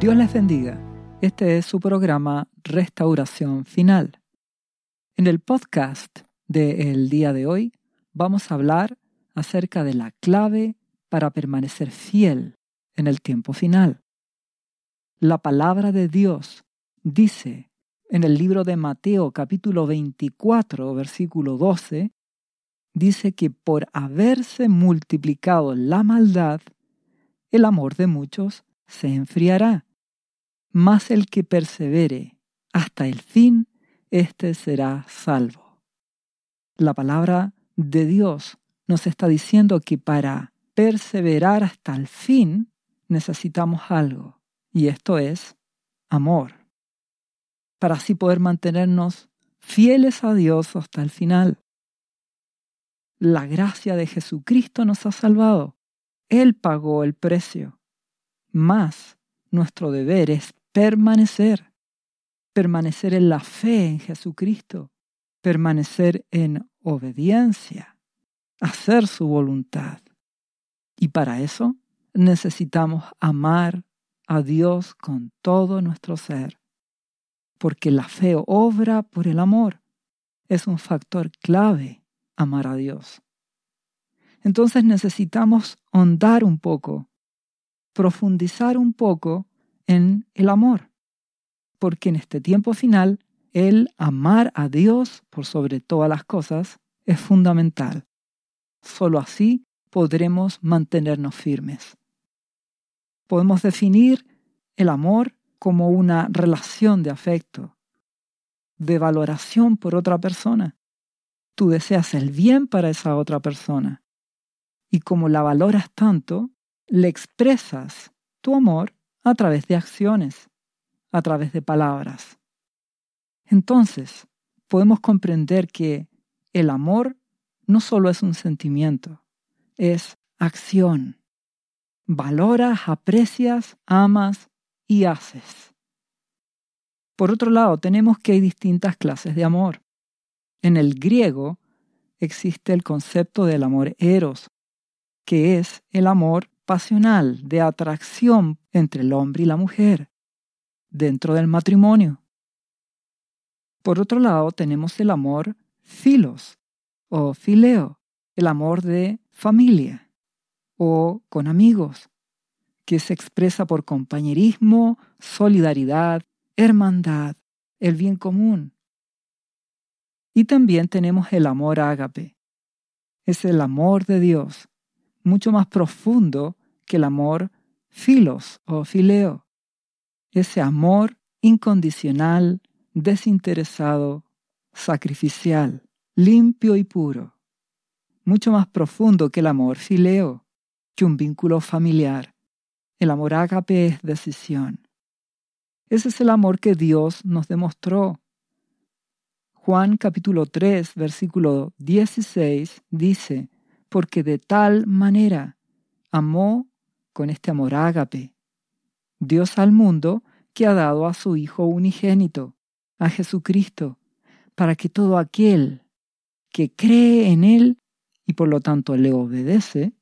Dios les bendiga. Este es su programa Restauración Final. En el podcast del día de hoy vamos a hablar acerca de la clave para permanecer fiel en el tiempo final. La palabra de Dios dice en el libro de Mateo capítulo 24 versículo 12, dice que por haberse multiplicado la maldad, el amor de muchos se enfriará mas el que persevere hasta el fin, éste será salvo. La palabra de Dios nos está diciendo que para perseverar hasta el fin necesitamos algo, y esto es amor, para así poder mantenernos fieles a Dios hasta el final. La gracia de Jesucristo nos ha salvado. Él pagó el precio. Más nuestro deber es permanecer, permanecer en la fe en Jesucristo, permanecer en obediencia, hacer su voluntad. Y para eso necesitamos amar a Dios con todo nuestro ser, porque la fe obra por el amor. Es un factor clave amar a Dios. Entonces necesitamos hondar un poco, profundizar un poco en el amor. Porque en este tiempo final, el amar a Dios por sobre todas las cosas es fundamental. Solo así podremos mantenernos firmes. Podemos definir el amor como una relación de afecto, de valoración por otra persona. Tú deseas el bien para esa otra persona. Y como la valoras tanto, le expresas tu amor a través de acciones, a través de palabras. Entonces, podemos comprender que el amor no solo es un sentimiento, es acción. Valoras, aprecias, amas y haces. Por otro lado, tenemos que hay distintas clases de amor. En el griego existe el concepto del amor eros, que es el amor pasional de atracción entre el hombre y la mujer dentro del matrimonio. Por otro lado, tenemos el amor filos o fileo, el amor de familia o con amigos, que se expresa por compañerismo, solidaridad, hermandad, el bien común. Y también tenemos el amor ágape. Es el amor de Dios, mucho más profundo que el amor filos o fileo. Ese amor incondicional, desinteresado, sacrificial, limpio y puro. Mucho más profundo que el amor fileo, que un vínculo familiar. El amor ágape es decisión. Ese es el amor que Dios nos demostró. Juan capítulo 3, versículo 16 dice, porque de tal manera amó con este amor ágape. Dios al mundo que ha dado a su Hijo unigénito, a Jesucristo, para que todo aquel que cree en Él y por lo tanto le obedece,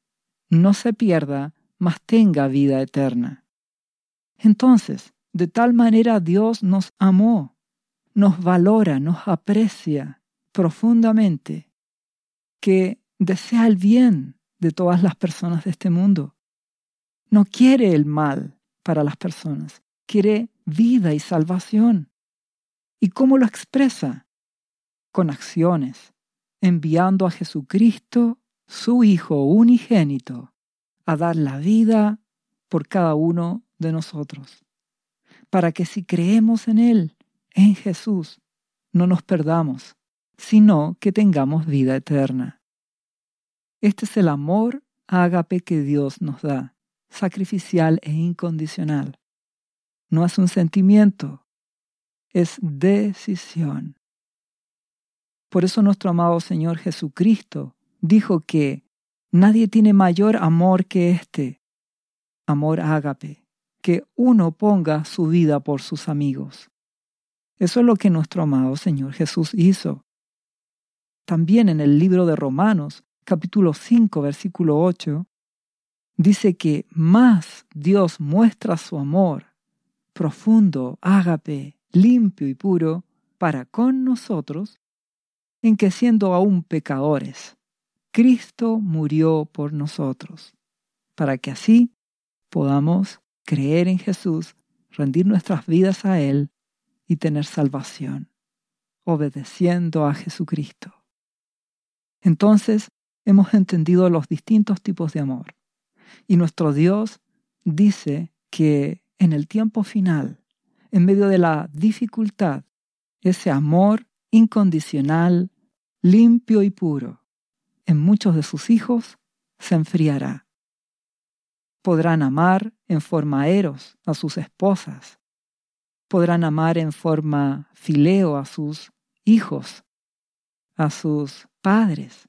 no se pierda, mas tenga vida eterna. Entonces, de tal manera Dios nos amó, nos valora, nos aprecia profundamente, que desea el bien de todas las personas de este mundo no quiere el mal para las personas, quiere vida y salvación. ¿Y cómo lo expresa? Con acciones, enviando a Jesucristo, su Hijo unigénito, a dar la vida por cada uno de nosotros, para que si creemos en Él, en Jesús, no nos perdamos, sino que tengamos vida eterna. Este es el amor ágape que Dios nos da sacrificial e incondicional. No es un sentimiento, es decisión. Por eso nuestro amado Señor Jesucristo dijo que nadie tiene mayor amor que este, amor ágape, que uno ponga su vida por sus amigos. Eso es lo que nuestro amado Señor Jesús hizo. También en el libro de Romanos, capítulo 5, versículo 8, dice que más Dios muestra su amor profundo, ágape, limpio y puro para con nosotros, en que siendo aún pecadores, Cristo murió por nosotros, para que así podamos creer en Jesús, rendir nuestras vidas a Él y tener salvación, obedeciendo a Jesucristo. Entonces hemos entendido los distintos tipos de amor. Y nuestro Dios dice que en el tiempo final, en medio de la dificultad, ese amor incondicional, limpio y puro, en muchos de sus hijos se enfriará. Podrán amar en forma eros a sus esposas, podrán amar en forma fileo a sus hijos, a sus padres.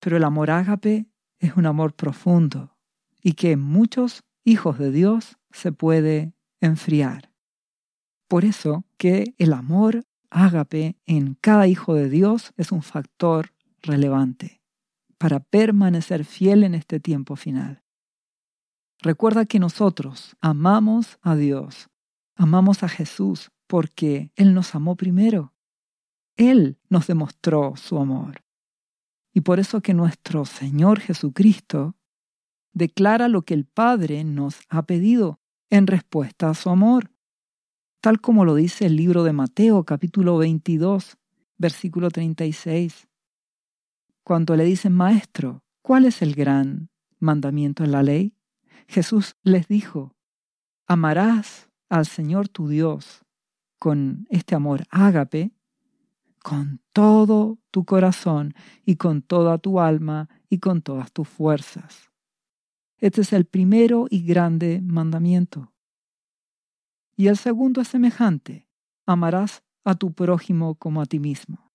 Pero el amor ágape es un amor profundo y que en muchos hijos de Dios se puede enfriar. Por eso que el amor ágape en cada hijo de Dios es un factor relevante para permanecer fiel en este tiempo final. Recuerda que nosotros amamos a Dios, amamos a Jesús porque Él nos amó primero. Él nos demostró su amor. Y por eso que nuestro Señor Jesucristo declara lo que el Padre nos ha pedido en respuesta a su amor, tal como lo dice el libro de Mateo capítulo 22, versículo 36. Cuando le dicen, Maestro, ¿cuál es el gran mandamiento en la ley? Jesús les dijo, amarás al Señor tu Dios con este amor ágape, con todo tu corazón y con toda tu alma y con todas tus fuerzas. Este es el primero y grande mandamiento. Y el segundo es semejante. Amarás a tu prójimo como a ti mismo.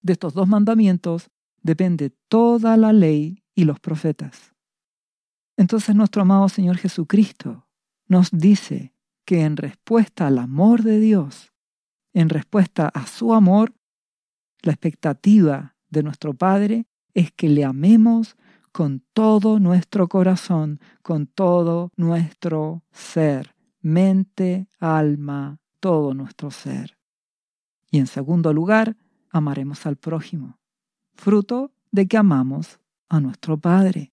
De estos dos mandamientos depende toda la ley y los profetas. Entonces nuestro amado Señor Jesucristo nos dice que en respuesta al amor de Dios, en respuesta a su amor, la expectativa de nuestro Padre es que le amemos con todo nuestro corazón, con todo nuestro ser, mente, alma, todo nuestro ser. Y en segundo lugar, amaremos al prójimo, fruto de que amamos a nuestro Padre.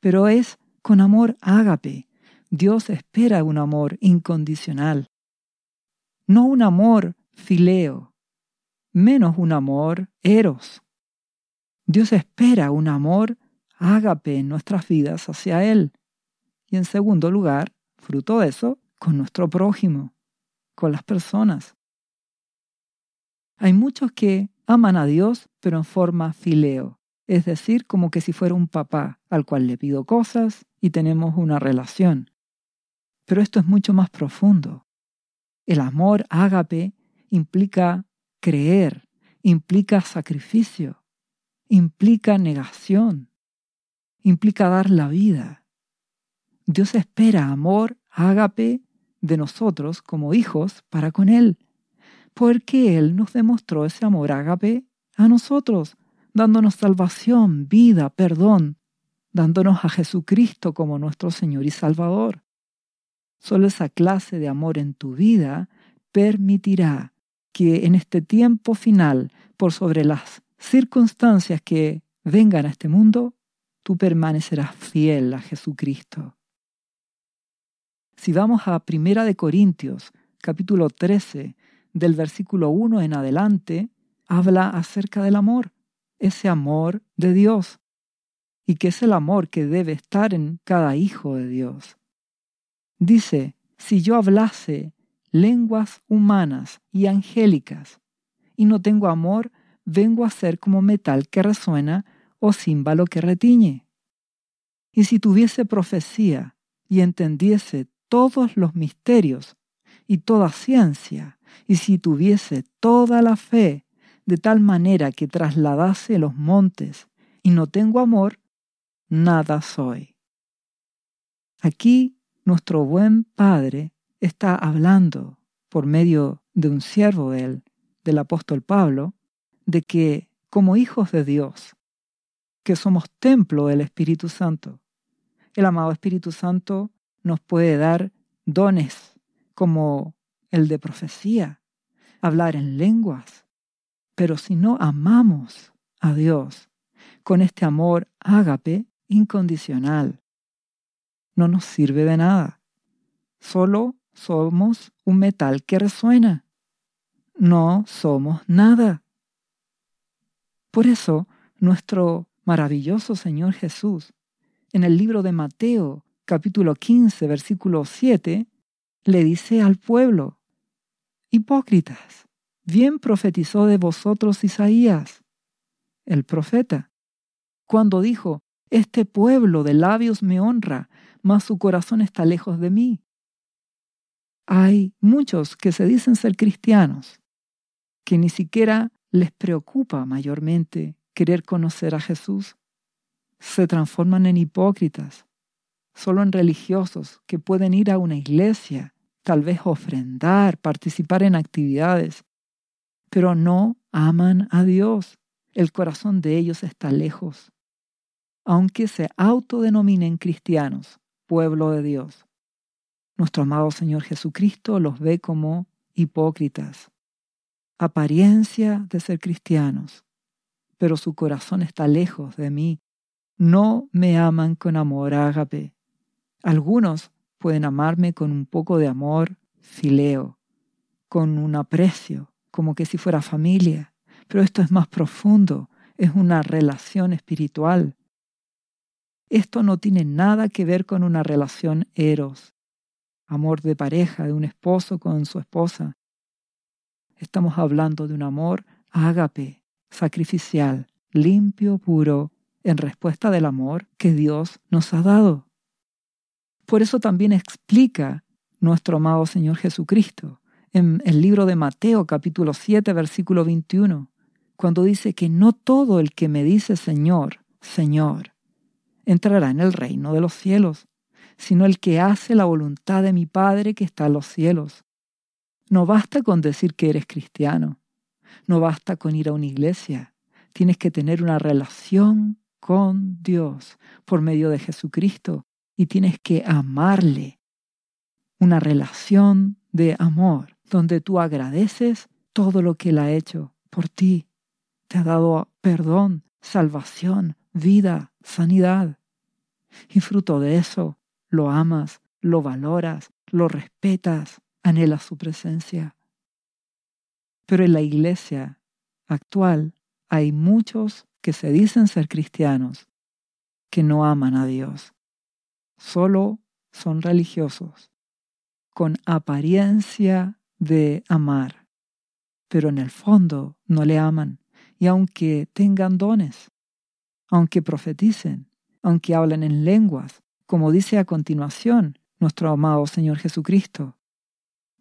Pero es con amor ágape. Dios espera un amor incondicional, no un amor fileo, menos un amor eros. Dios espera un amor ágape en nuestras vidas hacia Él. Y en segundo lugar, fruto de eso, con nuestro prójimo, con las personas. Hay muchos que aman a Dios, pero en forma fileo, es decir, como que si fuera un papá al cual le pido cosas y tenemos una relación. Pero esto es mucho más profundo. El amor ágape implica creer, implica sacrificio, implica negación, implica dar la vida. Dios espera amor, ágape, de nosotros como hijos para con Él, porque Él nos demostró ese amor ágape a nosotros, dándonos salvación, vida, perdón, dándonos a Jesucristo como nuestro Señor y Salvador. Solo esa clase de amor en tu vida permitirá que en este tiempo final, por sobre las circunstancias que vengan a este mundo, tú permanecerás fiel a Jesucristo. Si vamos a Primera de Corintios, capítulo 13, del versículo 1 en adelante, habla acerca del amor, ese amor de Dios, y que es el amor que debe estar en cada hijo de Dios. Dice, si yo hablase lenguas humanas y angélicas, y no tengo amor, vengo a ser como metal que resuena o címbalo que retiñe. Y si tuviese profecía y entendiese todos los misterios y toda ciencia, y si tuviese toda la fe de tal manera que trasladase los montes y no tengo amor, nada soy. Aquí nuestro buen Padre está hablando por medio de un siervo de él, del apóstol Pablo, de que como hijos de Dios que somos templo del Espíritu Santo. El amado Espíritu Santo nos puede dar dones como el de profecía, hablar en lenguas. Pero si no amamos a Dios con este amor ágape incondicional, no nos sirve de nada. Solo somos un metal que resuena. No somos nada. Por eso, nuestro maravilloso Señor Jesús, en el libro de Mateo, capítulo 15, versículo 7, le dice al pueblo, Hipócritas, bien profetizó de vosotros Isaías, el profeta, cuando dijo, Este pueblo de labios me honra, mas su corazón está lejos de mí. Hay muchos que se dicen ser cristianos, que ni siquiera les preocupa mayormente querer conocer a Jesús. Se transforman en hipócritas, solo en religiosos que pueden ir a una iglesia tal vez ofrendar, participar en actividades, pero no aman a Dios. El corazón de ellos está lejos. Aunque se autodenominen cristianos, pueblo de Dios, nuestro amado Señor Jesucristo los ve como hipócritas, apariencia de ser cristianos, pero su corazón está lejos de mí. No me aman con amor ágape. Algunos pueden amarme con un poco de amor fileo, con un aprecio, como que si fuera familia. Pero esto es más profundo, es una relación espiritual. Esto no tiene nada que ver con una relación eros, amor de pareja, de un esposo con su esposa. Estamos hablando de un amor ágape, sacrificial, limpio, puro, en respuesta del amor que Dios nos ha dado. Por eso también explica nuestro amado Señor Jesucristo en el libro de Mateo capítulo 7 versículo 21, cuando dice que no todo el que me dice Señor, Señor, entrará en el reino de los cielos, sino el que hace la voluntad de mi Padre que está en los cielos. No basta con decir que eres cristiano, no basta con ir a una iglesia, tienes que tener una relación con Dios por medio de Jesucristo y tienes que amarle. Una relación de amor donde tú agradeces todo lo que Él ha hecho por ti. Te ha dado perdón, salvación, vida, sanidad. Y fruto de eso, lo amas, lo valoras, lo respetas, anhelas su presencia. Pero en la iglesia actual hay muchos que se dicen ser cristianos que no aman a Dios solo son religiosos, con apariencia de amar, pero en el fondo no le aman, y aunque tengan dones, aunque profeticen, aunque hablen en lenguas, como dice a continuación nuestro amado Señor Jesucristo,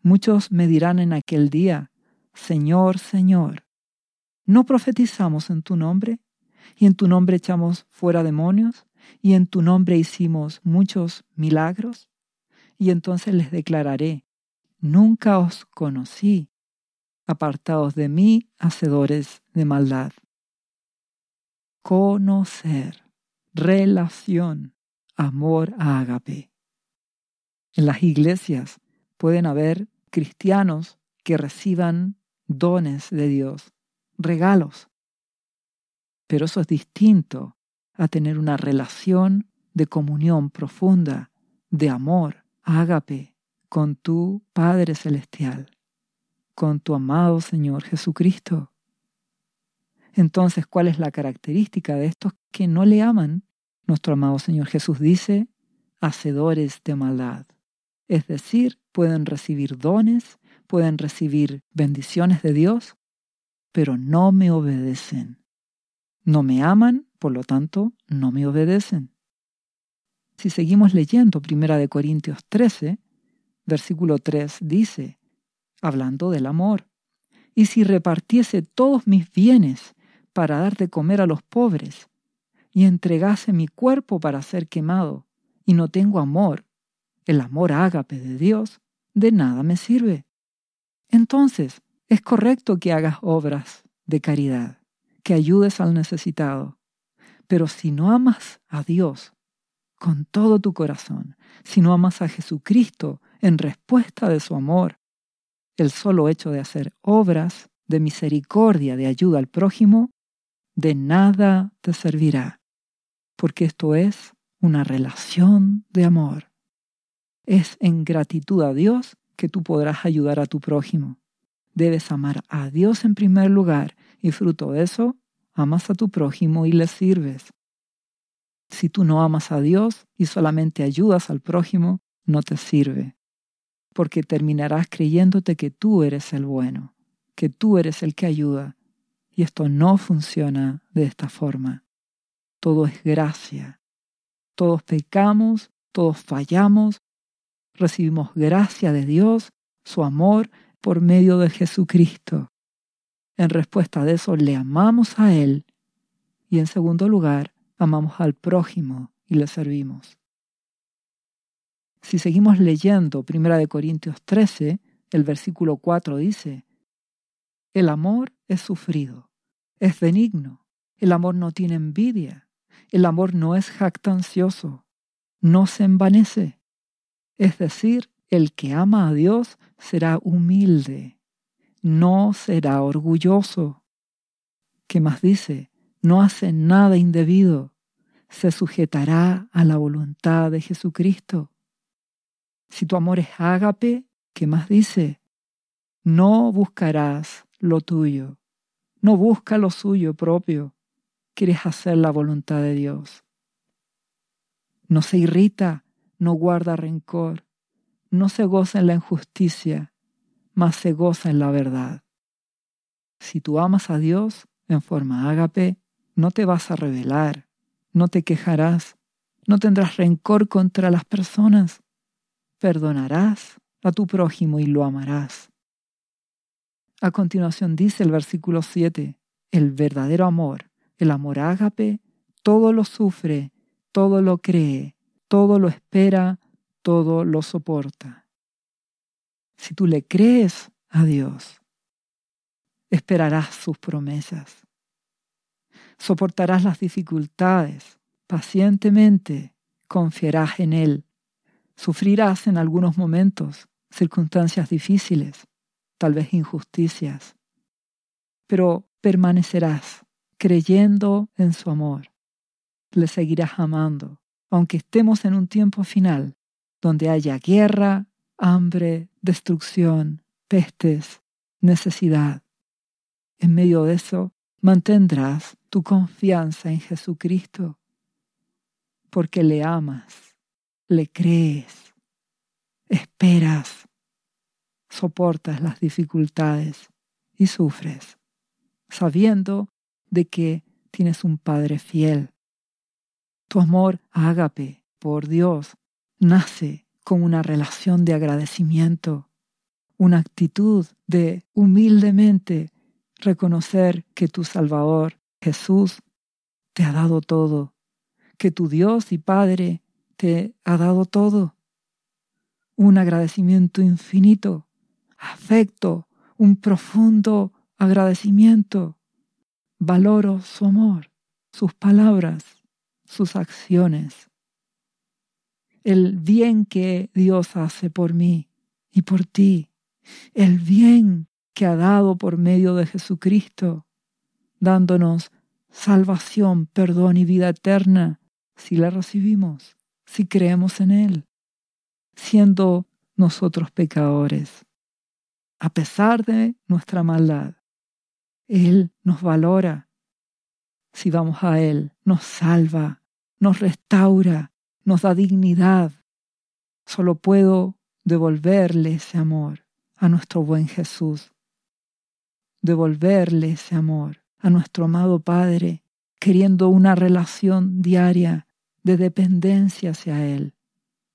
muchos me dirán en aquel día, Señor, Señor, ¿no profetizamos en tu nombre? ¿Y en tu nombre echamos fuera demonios? y en tu nombre hicimos muchos milagros? Y entonces les declararé, nunca os conocí, apartados de mí, hacedores de maldad. Conocer, relación, amor a ágape. En las iglesias pueden haber cristianos que reciban dones de Dios, regalos. Pero eso es distinto a tener una relación de comunión profunda, de amor, ágape, con tu Padre Celestial, con tu amado Señor Jesucristo. Entonces, ¿cuál es la característica de estos que no le aman? Nuestro amado Señor Jesús dice, hacedores de maldad. Es decir, pueden recibir dones, pueden recibir bendiciones de Dios, pero no me obedecen. No me aman por lo tanto no me obedecen. Si seguimos leyendo 1 Corintios 13, versículo 3 dice, hablando del amor, y si repartiese todos mis bienes para dar de comer a los pobres, y entregase mi cuerpo para ser quemado, y no tengo amor, el amor ágape de Dios, de nada me sirve. Entonces, es correcto que hagas obras de caridad, que ayudes al necesitado, pero si no amas a Dios con todo tu corazón, si no amas a Jesucristo en respuesta de su amor, el solo hecho de hacer obras de misericordia, de ayuda al prójimo, de nada te servirá, porque esto es una relación de amor. Es en gratitud a Dios que tú podrás ayudar a tu prójimo. Debes amar a Dios en primer lugar y fruto de eso, amas a tu prójimo y le sirves. Si tú no amas a Dios y solamente ayudas al prójimo, no te sirve, porque terminarás creyéndote que tú eres el bueno, que tú eres el que ayuda, y esto no funciona de esta forma. Todo es gracia. Todos pecamos, todos fallamos, recibimos gracia de Dios, su amor, por medio de Jesucristo. En respuesta de eso, le amamos a Él y en segundo lugar, amamos al prójimo y le servimos. Si seguimos leyendo 1 Corintios 13, el versículo 4 dice, El amor es sufrido, es benigno, el amor no tiene envidia, el amor no es jactancioso, no se envanece. Es decir, el que ama a Dios será humilde, no será orgulloso. ¿Qué más dice? No hace nada indebido, se sujetará a la voluntad de Jesucristo. Si tu amor es ágape, ¿qué más dice? No buscarás lo tuyo, no busca lo suyo propio, quieres hacer la voluntad de Dios. No se irrita, no guarda rencor, no se goza en la injusticia, mas se goza en la verdad. Si tú amas a Dios en forma ágape, no te vas a rebelar, no te quejarás, no tendrás rencor contra las personas, perdonarás a tu prójimo y lo amarás. A continuación dice el versículo 7, el verdadero amor, el amor ágape, todo lo sufre, todo lo cree, todo lo espera, todo lo soporta. Si tú le crees a Dios, esperarás sus promesas. Soportarás las dificultades pacientemente, confiarás en Él. Sufrirás en algunos momentos circunstancias difíciles, tal vez injusticias, pero permanecerás creyendo en su amor. Le seguirás amando, aunque estemos en un tiempo final donde haya guerra, hambre, destrucción, pestes, necesidad. En medio de eso, mantendrás tu confianza en Jesucristo, porque le amas, le crees, esperas, soportas las dificultades y sufres, sabiendo de que tienes un Padre fiel. Tu amor ágape por Dios nace con una relación de agradecimiento, una actitud de humildemente reconocer que tu Salvador, Jesús, te ha dado todo, que tu Dios y Padre te ha dado todo. Un agradecimiento infinito, afecto, un profundo agradecimiento. Valoro su amor, sus palabras, sus acciones el bien que Dios hace por mí y por ti, el bien que ha dado por medio de Jesucristo, dándonos salvación, perdón y vida eterna si la recibimos, si creemos en Él, siendo nosotros pecadores. A pesar de nuestra maldad, Él nos valora. Si vamos a Él, nos salva, nos restaura, nos da dignidad. Solo puedo devolverle ese amor a nuestro buen Jesús. Devolverle ese amor a nuestro amado Padre, queriendo una relación diaria de dependencia hacia Él,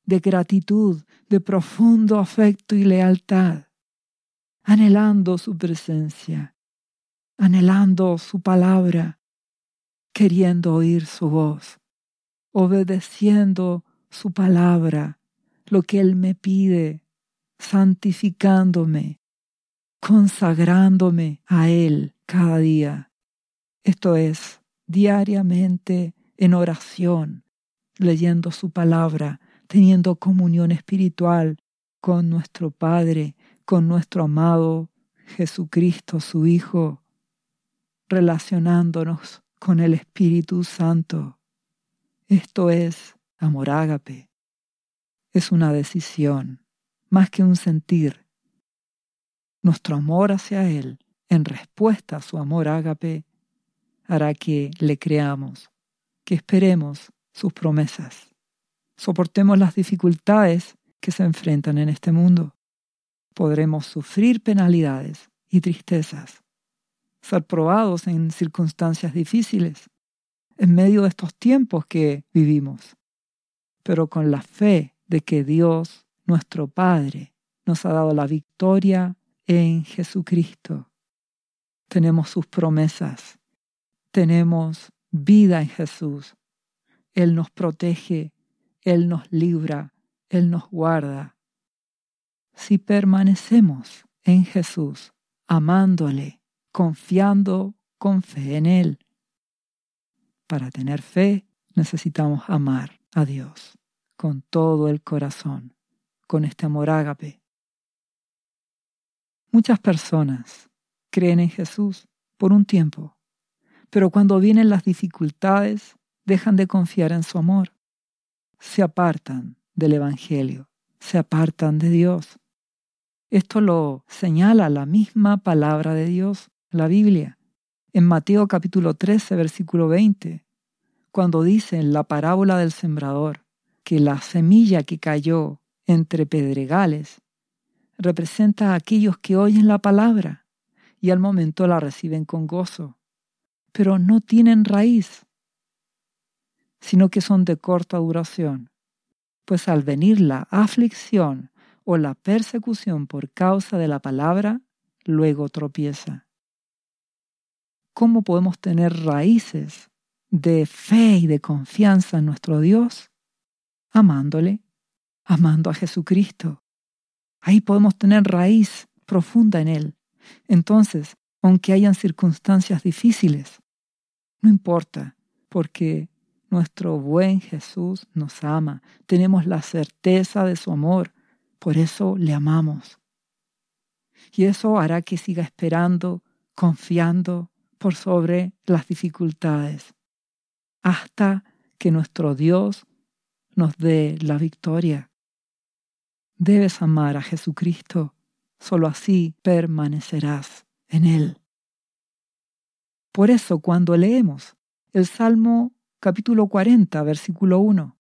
de gratitud, de profundo afecto y lealtad, anhelando su presencia, anhelando su palabra, queriendo oír su voz obedeciendo su palabra, lo que Él me pide, santificándome, consagrándome a Él cada día. Esto es, diariamente en oración, leyendo su palabra, teniendo comunión espiritual con nuestro Padre, con nuestro amado Jesucristo, su Hijo, relacionándonos con el Espíritu Santo. Esto es amor ágape. Es una decisión, más que un sentir. Nuestro amor hacia Él, en respuesta a su amor ágape, hará que le creamos, que esperemos sus promesas, soportemos las dificultades que se enfrentan en este mundo. Podremos sufrir penalidades y tristezas, ser probados en circunstancias difíciles, en medio de estos tiempos que vivimos, pero con la fe de que Dios, nuestro Padre, nos ha dado la victoria en Jesucristo. Tenemos sus promesas, tenemos vida en Jesús. Él nos protege, Él nos libra, Él nos guarda. Si permanecemos en Jesús, amándole, confiando con fe en Él. Para tener fe necesitamos amar a Dios con todo el corazón, con este amor ágape. Muchas personas creen en Jesús por un tiempo, pero cuando vienen las dificultades dejan de confiar en su amor, se apartan del Evangelio, se apartan de Dios. Esto lo señala la misma palabra de Dios, la Biblia, en Mateo capítulo 13, versículo 20, cuando dice en la parábola del sembrador que la semilla que cayó entre pedregales representa a aquellos que oyen la palabra y al momento la reciben con gozo, pero no tienen raíz, sino que son de corta duración, pues al venir la aflicción o la persecución por causa de la palabra, luego tropieza. ¿Cómo podemos tener raíces de fe y de confianza en nuestro Dios? Amándole, amando a Jesucristo. Ahí podemos tener raíz profunda en Él. Entonces, aunque hayan circunstancias difíciles, no importa, porque nuestro buen Jesús nos ama, tenemos la certeza de su amor por eso le amamos. Y eso hará que siga esperando, confiando por sobre las dificultades, hasta que nuestro Dios nos dé la victoria. Debes amar a Jesucristo, solo así permanecerás en Él. Por eso cuando leemos el Salmo capítulo 40, versículo 1,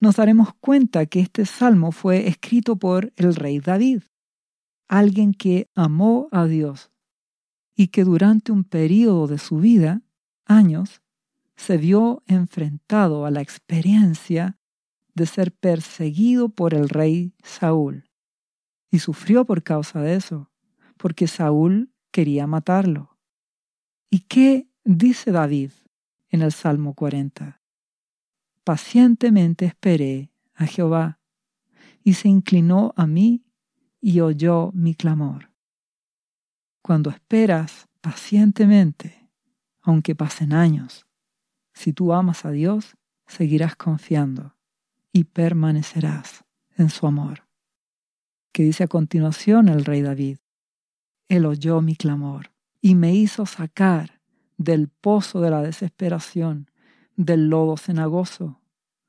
nos daremos cuenta que este salmo fue escrito por el rey David, alguien que amó a Dios y que durante un periodo de su vida, años, se vio enfrentado a la experiencia de ser perseguido por el rey Saúl. Y sufrió por causa de eso, porque Saúl quería matarlo. ¿Y qué dice David en el Salmo 40? pacientemente esperé a Jehová, y se inclinó a mí y oyó mi clamor. Cuando esperas pacientemente, aunque pasen años, si tú amas a Dios, seguirás confiando y permanecerás en su amor. Que dice a continuación el rey David, Él oyó mi clamor y me hizo sacar del pozo de la desesperación, del lodo cenagoso,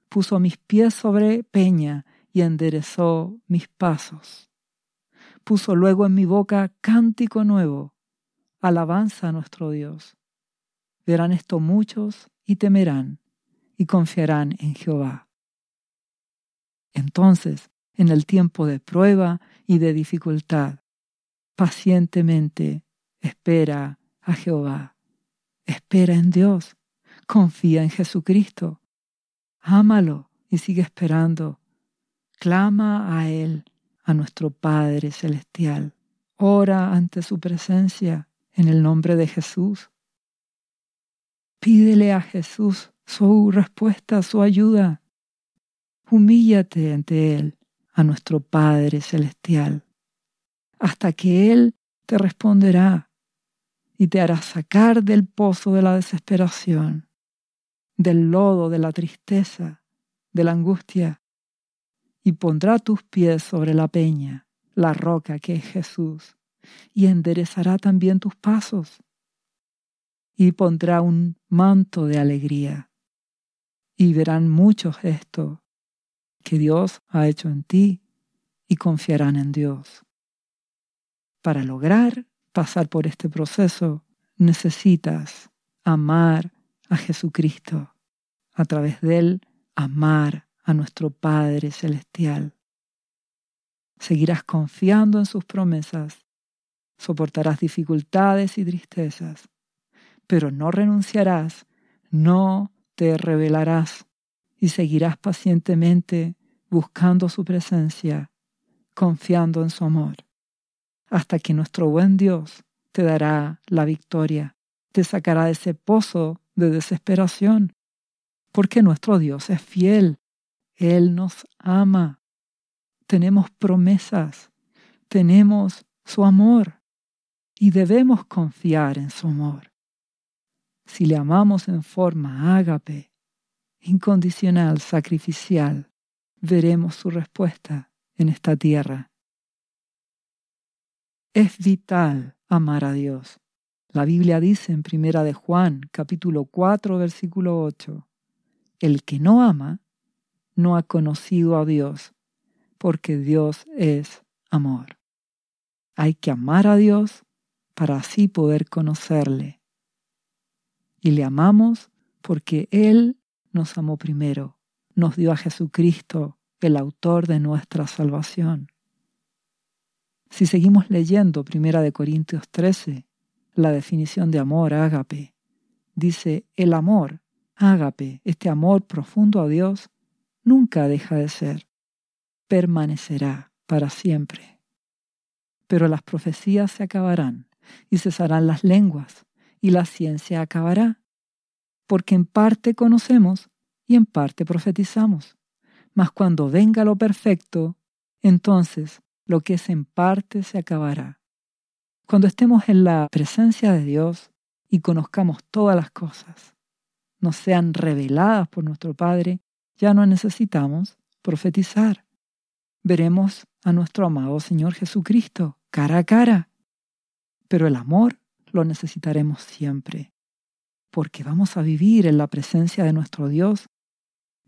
puso mis pies sobre peña y enderezó mis pasos. Puso luego en mi boca cántico nuevo, alabanza a nuestro Dios. Verán esto muchos y temerán y confiarán en Jehová. Entonces, en el tiempo de prueba y de dificultad, pacientemente espera a Jehová. Espera en Dios. Confía en Jesucristo ámalo y sigue esperando. Clama a Él, a nuestro Padre Celestial. Ora ante su presencia en el nombre de Jesús. Pídele a Jesús su respuesta, su ayuda. Humíllate ante Él, a nuestro Padre Celestial, hasta que Él te responderá y te hará sacar del pozo de la desesperación del lodo de la tristeza de la angustia y pondrá tus pies sobre la peña, la roca que es Jesús, y enderezará también tus pasos y pondrá un manto de alegría. Y verán muchos esto que Dios ha hecho en ti y confiarán en Dios. Para lograr pasar por este proceso necesitas amar a Jesucristo, a través de Él amar a nuestro Padre Celestial. Seguirás confiando en sus promesas, soportarás dificultades y tristezas, pero no renunciarás, no te rebelarás y seguirás pacientemente buscando su presencia, confiando en su amor, hasta que nuestro buen Dios te dará la victoria, te sacará de ese pozo de desesperación, porque nuestro Dios es fiel, Él nos ama, tenemos promesas, tenemos su amor y debemos confiar en su amor si le amamos en forma ágape, incondicional, sacrificial, veremos su respuesta en esta tierra. Es vital amar a Dios. La Biblia dice en Primera de Juan, capítulo 4, versículo 8, el que no ama no ha conocido a Dios, porque Dios es amor. Hay que amar a Dios para así poder conocerle y le amamos porque Él nos amó primero, nos dio a Jesucristo, el autor de nuestra salvación. Si seguimos leyendo Primera de Corintios 13, la definición de amor ágape, dice el amor, ágape, este amor profundo a Dios, nunca deja de ser, permanecerá para siempre. Pero las profecías se acabarán y cesarán las lenguas y la ciencia acabará, porque en parte conocemos y en parte profetizamos. Mas cuando venga lo perfecto, entonces lo que es en parte se acabará. Cuando estemos en la presencia de Dios y conozcamos todas las cosas, nos sean reveladas por nuestro Padre, ya no necesitamos profetizar. Veremos a nuestro amado Señor Jesucristo cara a cara. Pero el amor lo necesitaremos siempre, porque vamos a vivir en la presencia de nuestro Dios,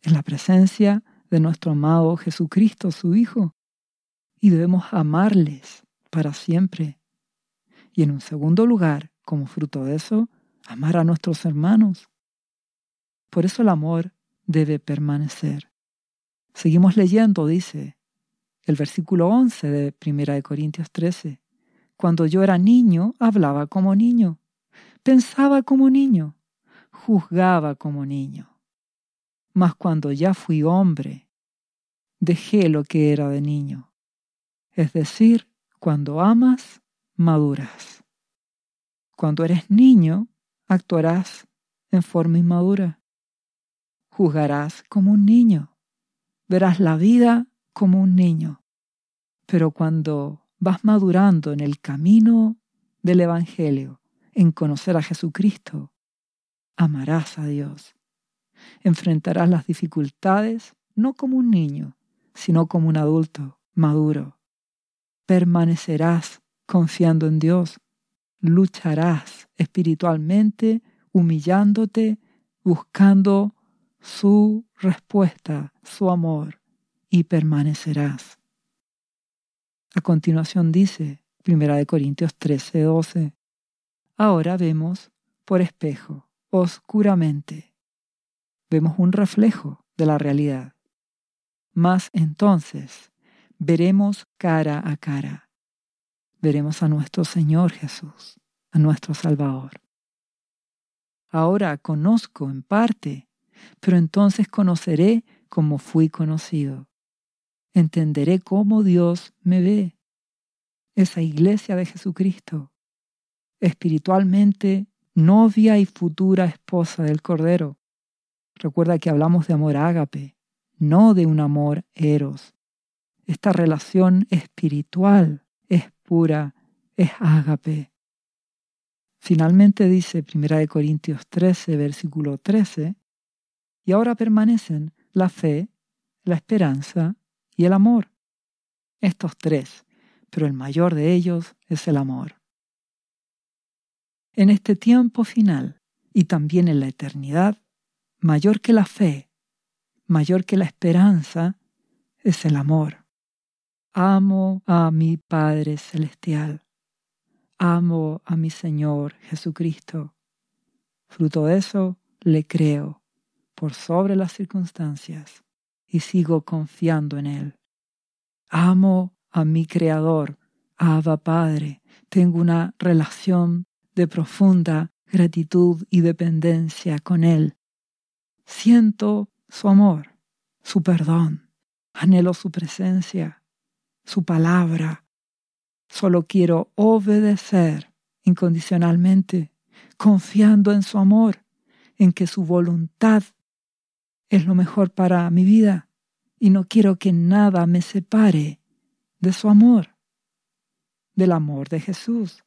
en la presencia de nuestro amado Jesucristo, su Hijo, y debemos amarles para siempre. Y en un segundo lugar, como fruto de eso, amar a nuestros hermanos. Por eso el amor debe permanecer. Seguimos leyendo, dice el versículo 11 de 1 Corintios 13. Cuando yo era niño, hablaba como niño, pensaba como niño, juzgaba como niño. Mas cuando ya fui hombre, dejé lo que era de niño. Es decir, cuando amas, maduras. Cuando eres niño, actuarás en forma inmadura. Juzgarás como un niño. Verás la vida como un niño. Pero cuando vas madurando en el camino del Evangelio, en conocer a Jesucristo, amarás a Dios. Enfrentarás las dificultades no como un niño, sino como un adulto maduro. Permanecerás confiando en Dios. Lucharás espiritualmente, humillándote, buscando su respuesta, su amor, y permanecerás. A continuación dice, 1 Corintios 13, 12, ahora vemos por espejo, oscuramente. Vemos un reflejo de la realidad. Mas entonces veremos cara a cara. Veremos a nuestro Señor Jesús, a nuestro Salvador. Ahora conozco en parte, pero entonces conoceré como fui conocido entenderé cómo Dios me ve. Esa iglesia de Jesucristo, espiritualmente novia y futura esposa del Cordero. Recuerda que hablamos de amor ágape, no de un amor eros. Esta relación espiritual es pura, es ágape. Finalmente dice 1 Corintios 13, versículo 13, y ahora permanecen la fe, la esperanza y el amor. Estos tres, pero el mayor de ellos es el amor. En este tiempo final y también en la eternidad, mayor que la fe, mayor que la esperanza, es el amor. Amo a mi Padre Celestial. Amo a mi Señor Jesucristo. Fruto de eso, le creo por sobre las circunstancias y sigo confiando en Él. Amo a mi Creador, Abba Padre. Tengo una relación de profunda gratitud y dependencia con Él. Siento su amor, su perdón, anhelo su presencia, su palabra. Solo quiero obedecer incondicionalmente, confiando en su amor, en que su voluntad es lo mejor para mi vida y no quiero que nada me separe de su amor, del amor de Jesús.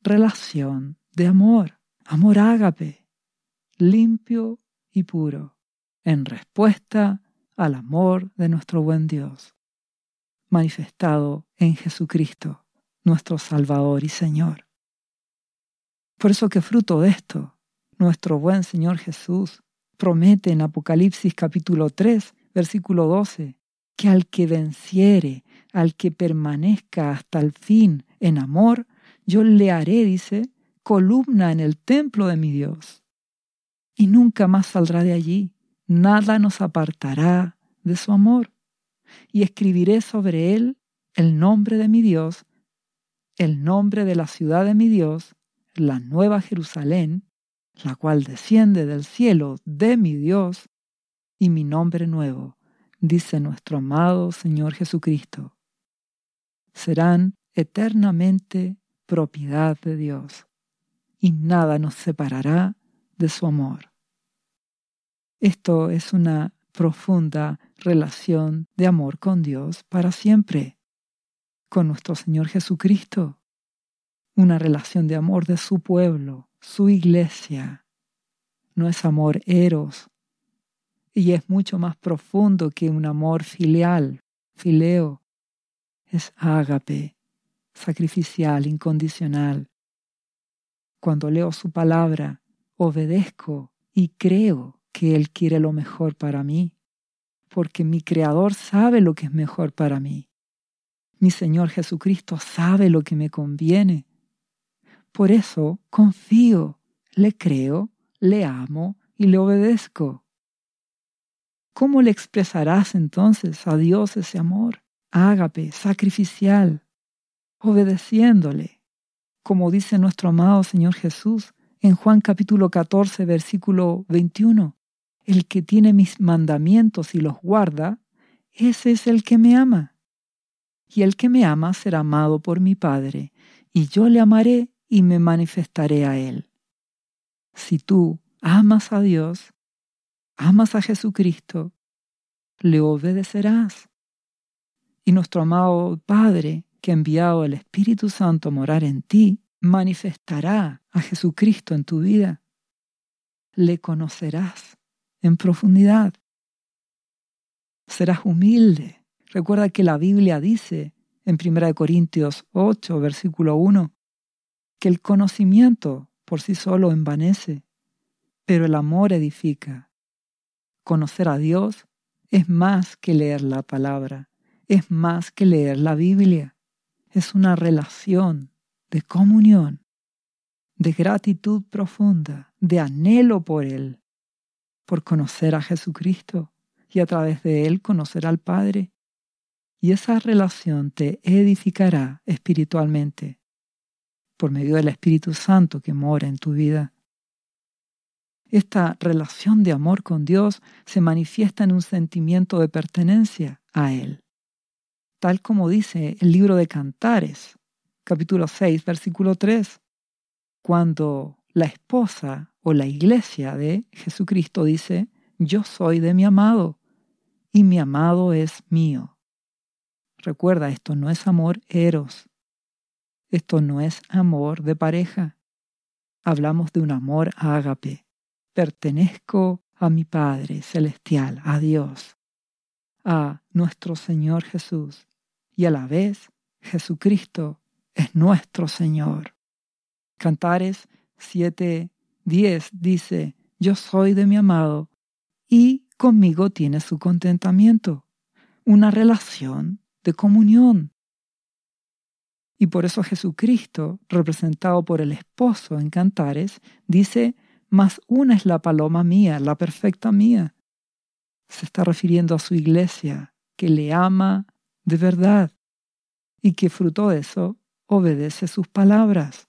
Relación de amor, amor ágape, limpio y puro, en respuesta al amor de nuestro buen Dios, manifestado en Jesucristo, nuestro Salvador y Señor. Por eso que fruto de esto, nuestro buen Señor Jesús promete en Apocalipsis capítulo 3, versículo 12, que al que venciere, al que permanezca hasta el fin en amor, yo le haré, dice, columna en el templo de mi Dios. Y nunca más saldrá de allí. Nada nos apartará de su amor. Y escribiré sobre él el nombre de mi Dios, el nombre de la ciudad de mi Dios, la nueva Jerusalén, la cual desciende del cielo de mi Dios, y mi nombre nuevo, dice nuestro amado Señor Jesucristo. Serán eternamente propiedad de Dios, y nada nos separará de su amor. Esto es una profunda relación de amor con Dios para siempre, con nuestro Señor Jesucristo, una relación de amor de su pueblo, su iglesia. No es amor eros, y es mucho más profundo que un amor filial, fileo. Es ágape, sacrificial, incondicional. Cuando leo su palabra, obedezco y creo que Él quiere lo mejor para mí, porque mi Creador sabe lo que es mejor para mí. Mi Señor Jesucristo sabe lo que me conviene por eso confío, le creo, le amo y le obedezco. ¿Cómo le expresarás entonces a Dios ese amor? Ágape, sacrificial, obedeciéndole, como dice nuestro amado Señor Jesús en Juan capítulo 14, versículo 21. El que tiene mis mandamientos y los guarda, ese es el que me ama. Y el que me ama será amado por mi Padre, y yo le amaré y me manifestaré a Él. Si tú amas a Dios, amas a Jesucristo, le obedecerás. Y nuestro amado Padre, que ha enviado el Espíritu Santo a morar en ti, manifestará a Jesucristo en tu vida. Le conocerás en profundidad. Serás humilde. Recuerda que la Biblia dice en 1 Corintios 8, versículo 1, que el conocimiento por sí solo envanece, pero el amor edifica. Conocer a Dios es más que leer la palabra, es más que leer la Biblia, es una relación de comunión, de gratitud profunda, de anhelo por Él, por conocer a Jesucristo y a través de Él conocer al Padre. Y esa relación te edificará espiritualmente por medio del Espíritu Santo que mora en tu vida. Esta relación de amor con Dios se manifiesta en un sentimiento de pertenencia a Él, tal como dice el libro de Cantares, capítulo 6, versículo 3, cuando la esposa o la iglesia de Jesucristo dice, yo soy de mi amado y mi amado es mío. Recuerda, esto no es amor eros, esto no es amor de pareja. Hablamos de un amor ágape. Pertenezco a mi Padre celestial, a Dios. a nuestro Señor Jesús y a la vez Jesucristo es nuestro Señor. Cantares 7:10 dice, Yo soy de mi amado y conmigo tiene su contentamiento, una relación de comunión. Y por eso Jesucristo, representado por el esposo en Cantares, dice, Mas una es la paloma mía, la perfecta mía. Se está refiriendo a su iglesia, que le ama de verdad y que fruto de eso obedece sus palabras.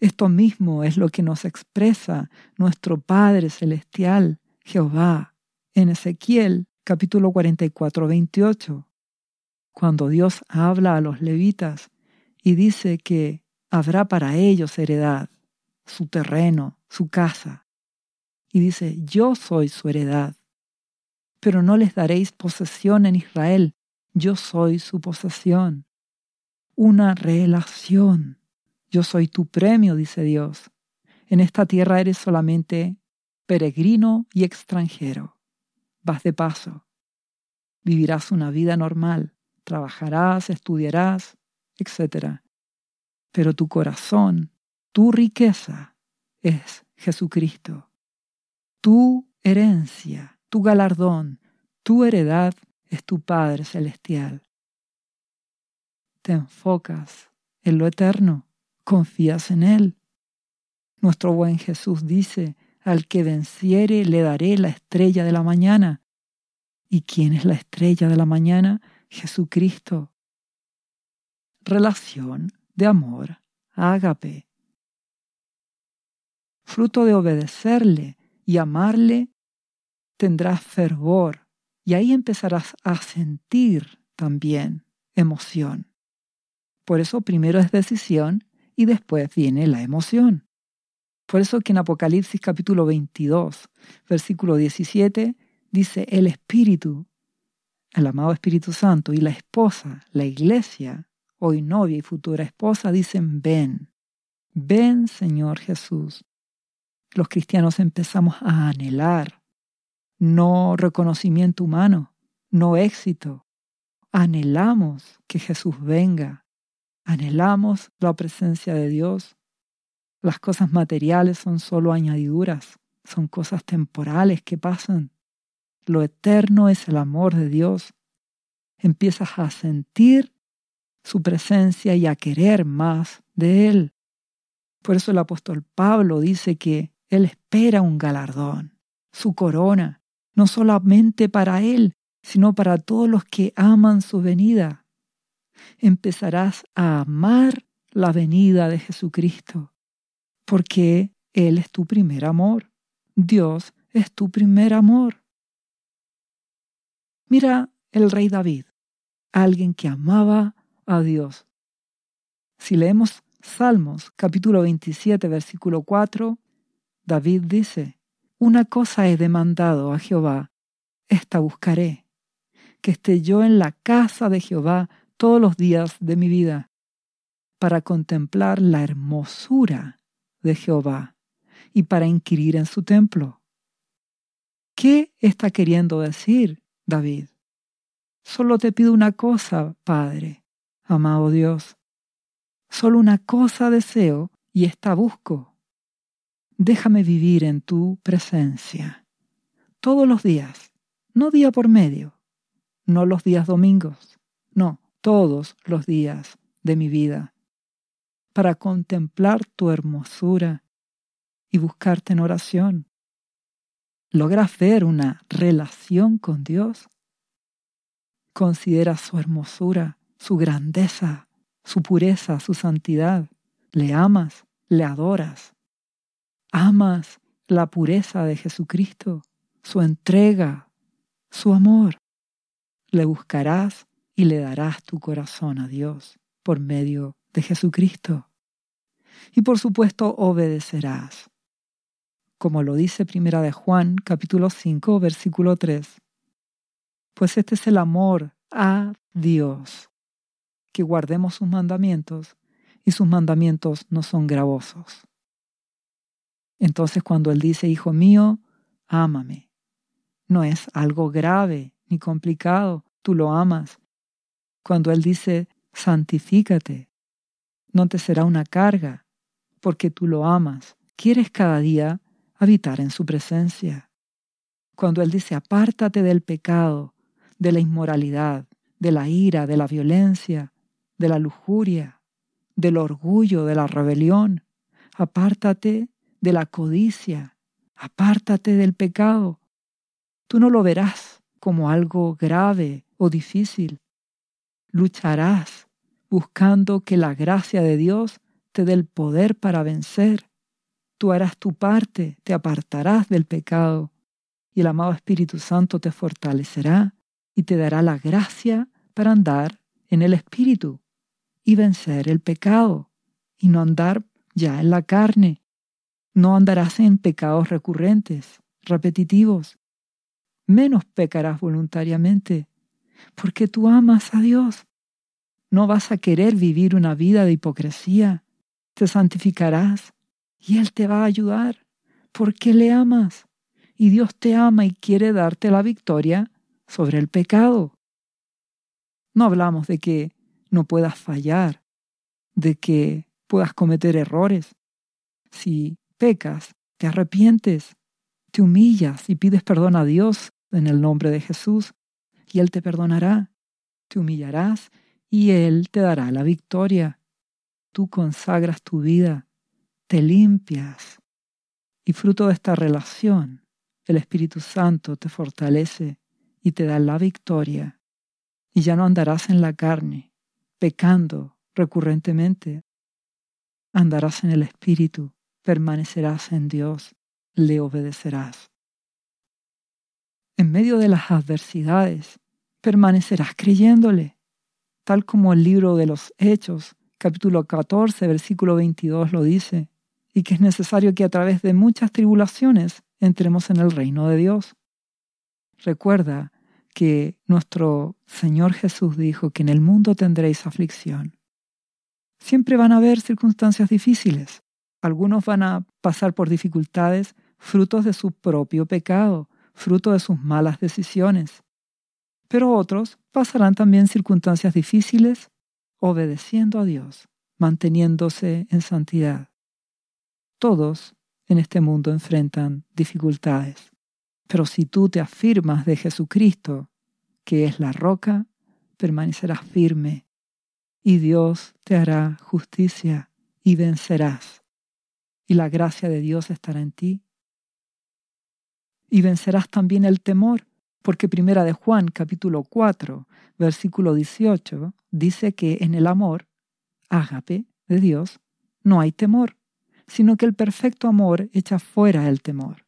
Esto mismo es lo que nos expresa nuestro Padre Celestial, Jehová, en Ezequiel capítulo 44, 28, cuando Dios habla a los levitas y dice que habrá para ellos heredad, su terreno, su casa. Y dice, yo soy su heredad, pero no les daréis posesión en Israel, yo soy su posesión. Una relación. Yo soy tu premio, dice Dios. En esta tierra eres solamente peregrino y extranjero. Vas de paso. Vivirás una vida normal. Trabajarás, estudiarás, etc. Pero tu corazón, tu riqueza es Jesucristo. Tu herencia, tu galardón, tu heredad es tu Padre Celestial. Te enfocas en lo eterno, confías en Él. Nuestro buen Jesús dice, al que venciere le daré la estrella de la mañana. ¿Y quién es la estrella de la mañana? Jesucristo relación de amor ágape. Fruto de obedecerle y amarle, tendrás fervor y ahí empezarás a sentir también emoción. Por eso primero es decisión y después viene la emoción. Por eso que en Apocalipsis capítulo 22, versículo 17, dice el Espíritu, el amado Espíritu Santo y la esposa, la iglesia, hoy novia y futura esposa, dicen, ven, ven Señor Jesús. Los cristianos empezamos a anhelar, no reconocimiento humano, no éxito. Anhelamos que Jesús venga, anhelamos la presencia de Dios. Las cosas materiales son solo añadiduras, son cosas temporales que pasan. Lo eterno es el amor de Dios. Empiezas a sentir su presencia y a querer más de Él. Por eso el apóstol Pablo dice que Él espera un galardón, su corona, no solamente para Él, sino para todos los que aman su venida. Empezarás a amar la venida de Jesucristo, porque Él es tu primer amor. Dios es tu primer amor. Mira el rey David, alguien que amaba a Dios. Si leemos Salmos capítulo 27 versículo 4, David dice, Una cosa he demandado a Jehová, esta buscaré, que esté yo en la casa de Jehová todos los días de mi vida, para contemplar la hermosura de Jehová y para inquirir en su templo. ¿Qué está queriendo decir David? Solo te pido una cosa, Padre, amado Dios. Solo una cosa deseo y esta busco. Déjame vivir en tu presencia. Todos los días, no día por medio, no los días domingos, no, todos los días de mi vida, para contemplar tu hermosura y buscarte en oración. ¿Logras ver una relación con Dios? Considera su hermosura su grandeza, su pureza, su santidad. Le amas, le adoras. Amas la pureza de Jesucristo, su entrega, su amor. Le buscarás y le darás tu corazón a Dios por medio de Jesucristo. Y por supuesto obedecerás. Como lo dice Primera de Juan, capítulo 5, versículo 3. Pues este es el amor a Dios, que guardemos sus mandamientos y sus mandamientos no son gravosos. Entonces cuando Él dice, Hijo mío, ámame, no es algo grave ni complicado, tú lo amas. Cuando Él dice, santifícate, no te será una carga, porque tú lo amas, quieres cada día habitar en su presencia. Cuando Él dice, apártate del pecado, de la inmoralidad, de la ira, de la violencia, de la lujuria, del orgullo, de la rebelión, apártate de la codicia, apártate del pecado. Tú no lo verás como algo grave o difícil. Lucharás buscando que la gracia de Dios te dé el poder para vencer. Tú harás tu parte, te apartarás del pecado y el amado Espíritu Santo te fortalecerá y te dará la gracia para andar en el Espíritu y vencer el pecado y no andar ya en la carne. No andarás en pecados recurrentes, repetitivos. Menos pecarás voluntariamente, porque tú amas a Dios. No vas a querer vivir una vida de hipocresía. Te santificarás y Él te va a ayudar, porque le amas. Y Dios te ama y quiere darte la victoria sobre el pecado. No hablamos de que no puedas fallar, de que puedas cometer errores. Si pecas, te arrepientes, te humillas y pides perdón a Dios en el nombre de Jesús, y Él te perdonará. Te humillarás y Él te dará la victoria. Tú consagras tu vida, te limpias, y fruto de esta relación, el Espíritu Santo te fortalece y te da la victoria. Y ya no andarás en la carne, pecando recurrentemente. Andarás en el Espíritu, permanecerás en Dios, le obedecerás. En medio de las adversidades, permanecerás creyéndole, tal como el libro de los Hechos, capítulo 14, versículo 22 lo dice, y que es necesario que a través de muchas tribulaciones entremos en el reino de Dios. Recuerda que nuestro Señor Jesús dijo que en el mundo tendréis aflicción. Siempre van a haber circunstancias difíciles. Algunos van a pasar por dificultades frutos de su propio pecado, fruto de sus malas decisiones. Pero otros pasarán también circunstancias difíciles obedeciendo a Dios, manteniéndose en santidad. Todos en este mundo enfrentan dificultades. Pero si tú te afirmas de Jesucristo, que es la roca, permanecerás firme y Dios te hará justicia y vencerás. Y la gracia de Dios estará en ti. Y vencerás también el temor, porque primera de Juan capítulo 4, versículo 18 dice que en el amor, ágape de Dios, no hay temor, sino que el perfecto amor echa fuera el temor.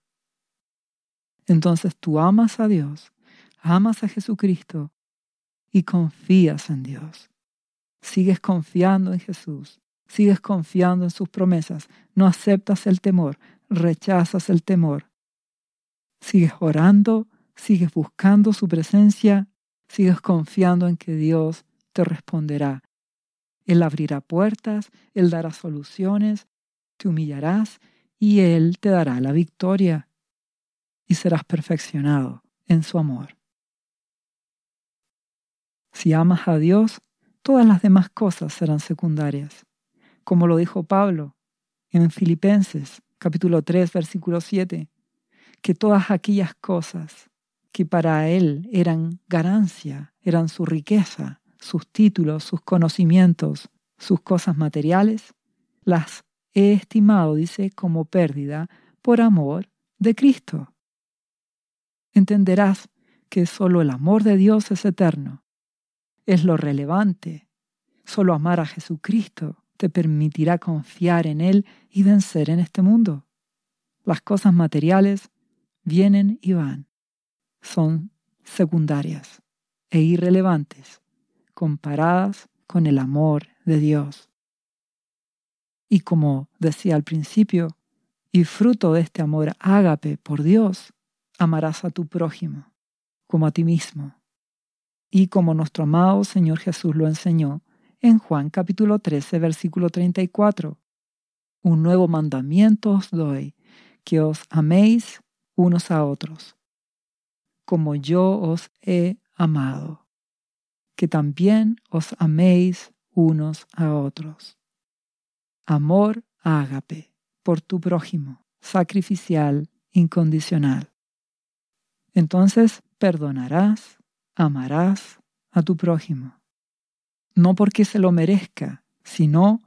Entonces tú amas a Dios, amas a Jesucristo y confías en Dios. Sigues confiando en Jesús, sigues confiando en sus promesas, no aceptas el temor, rechazas el temor. Sigues orando, sigues buscando su presencia, sigues confiando en que Dios te responderá. Él abrirá puertas, Él dará soluciones, te humillarás y Él te dará la victoria y serás perfeccionado en su amor. Si amas a Dios, todas las demás cosas serán secundarias, como lo dijo Pablo en Filipenses capítulo 3 versículo 7, que todas aquellas cosas que para él eran ganancia, eran su riqueza, sus títulos, sus conocimientos, sus cosas materiales, las he estimado, dice, como pérdida por amor de Cristo entenderás que solo el amor de Dios es eterno. Es lo relevante. Solo amar a Jesucristo te permitirá confiar en Él y vencer en este mundo. Las cosas materiales vienen y van. Son secundarias e irrelevantes comparadas con el amor de Dios. Y como decía al principio, y fruto de este amor ágape por Dios, amarás a tu prójimo como a ti mismo. Y como nuestro amado Señor Jesús lo enseñó en Juan capítulo 13, versículo 34. Un nuevo mandamiento os doy, que os améis unos a otros. como yo os he amado, que también os améis unos a otros. Amor ágape por tu prójimo, sacrificial, incondicional. Entonces perdonarás, amarás a tu prójimo. No porque se lo merezca, sino